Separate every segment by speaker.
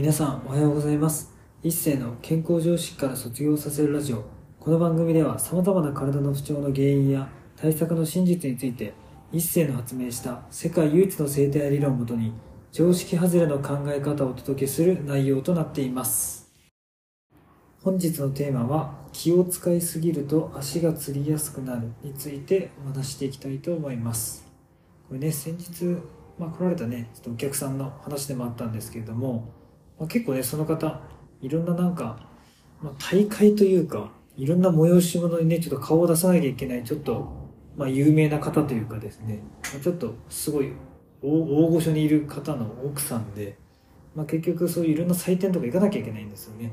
Speaker 1: 皆さんおはようございます。一世の健康常識から卒業させるラジオ。この番組では様々な体の不調の原因や対策の真実について一世の発明した世界唯一の生態理論をもとに常識外れの考え方をお届けする内容となっています。本日のテーマは気を使いすぎると足がつりやすくなるについてお話していきたいと思います。これね先日、まあ、来られたねちょっとお客さんの話でもあったんですけれども、まあ、結構ねその方いろんななんか、まあ、大会というかいろんな催し物にねちょっと顔を出さなきゃいけないちょっと、まあ、有名な方というかですね、まあ、ちょっとすごい大大御所にいる方の奥さんで、まあ、結局そういういろんな祭典とか行かなきゃいけないんですよね。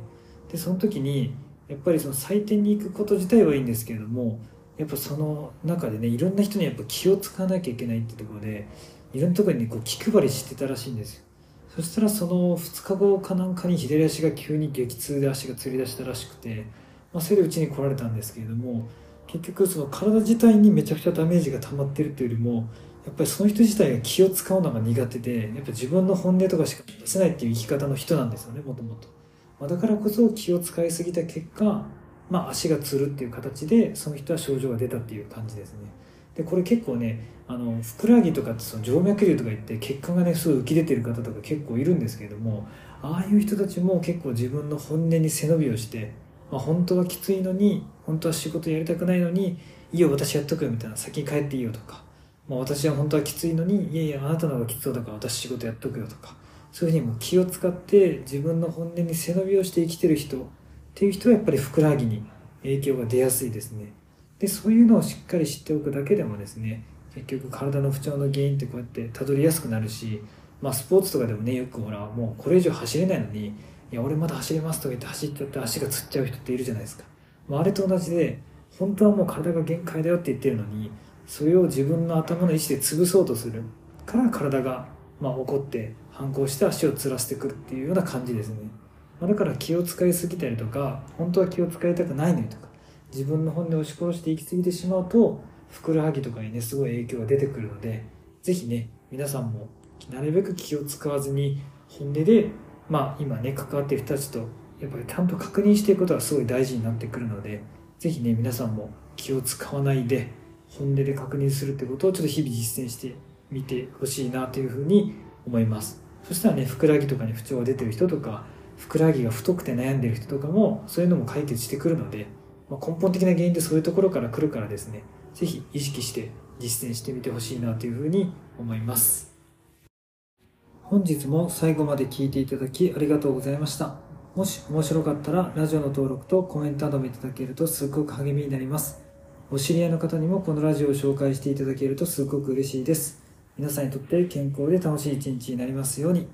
Speaker 1: でその時にやっぱりその祭典に行くこと自体はいいんですけれどもやっぱその中でねいろんな人にやっぱ気を使わなきゃいけないってところでいろんなところに、こう気配りしてたらしいんですよ。そしたらその2日後かなんかに左足が急に激痛で足がつり出したらしくて、まあ、それでうちに来られたんですけれども結局その体自体にめちゃくちゃダメージが溜まってるっていうよりもやっぱりその人自体が気を使うのが苦手でやっぱ自分の本音とかしか出せないっていう生き方の人なんですよねもともと。まあ、だからこそ気を使いすぎた結果、まあ、足がつるっていう形でその人は症状が出たっていう感じですねでこれ結構ねあのふくらはぎとかってその静脈瘤とか言って血管がねすごい浮き出てる方とか結構いるんですけれどもああいう人たちも結構自分の本音に背伸びをして、まあ、本当はきついのに本当は仕事やりたくないのにいいよ私やっとくよみたいな先に帰っていいよとか、まあ、私は本当はきついのにいやいやあなたの方がきつそうだから私仕事やっとくよとかそういうふうにも気を使って自分の本音に背伸びをして生きてる人っていう人はやっぱりふくらはぎに影響が出やすいですね。でそういうのをしっかり知っておくだけでもですね結局体の不調の原因ってこうやってたどりやすくなるし、まあ、スポーツとかでもねよくほらもうこれ以上走れないのに「いや俺まだ走れます」とか言って走っちゃって足がつっちゃう人っているじゃないですか、まあ、あれと同じで本当はもう体が限界だよって言ってるのにそれを自分の頭の意思で潰そうとする。から体がまあ怒って反抗して足をつらせてくるっていうような感じですね、まあ、だから気を使いすぎたりとか本当は気を使いたくないのにとか自分の本音を押し殺して行き過ぎてしまうとふくらはぎとかにねすごい影響が出てくるので是非ね皆さんもなるべく気を使わずに本音でまあ今ね関わっている人たちとやっぱりちゃんと確認していくことがすごい大事になってくるので是非ね皆さんも気を使わないで本音で確認するってことをちょっと日々実践してみてほしいなというふうに思います。そしたらねふくらはぎとかに不調が出てる人とかふくらはぎが太くて悩んでる人とかもそういうのも解決してくるので、まあ、根本的な原因ってそういうところから来るからですね。是非意識して実践してみてほしいなというふうに思います。本日も最後まで聞いていただきありがとうございました。もし面白かったらラジオの登録とコメントなどもいただけるとすごく励みになります。お知り合いの方にもこのラジオを紹介していただけるとすごく嬉しいです。皆さんにとって健康で楽しい一日になりますように。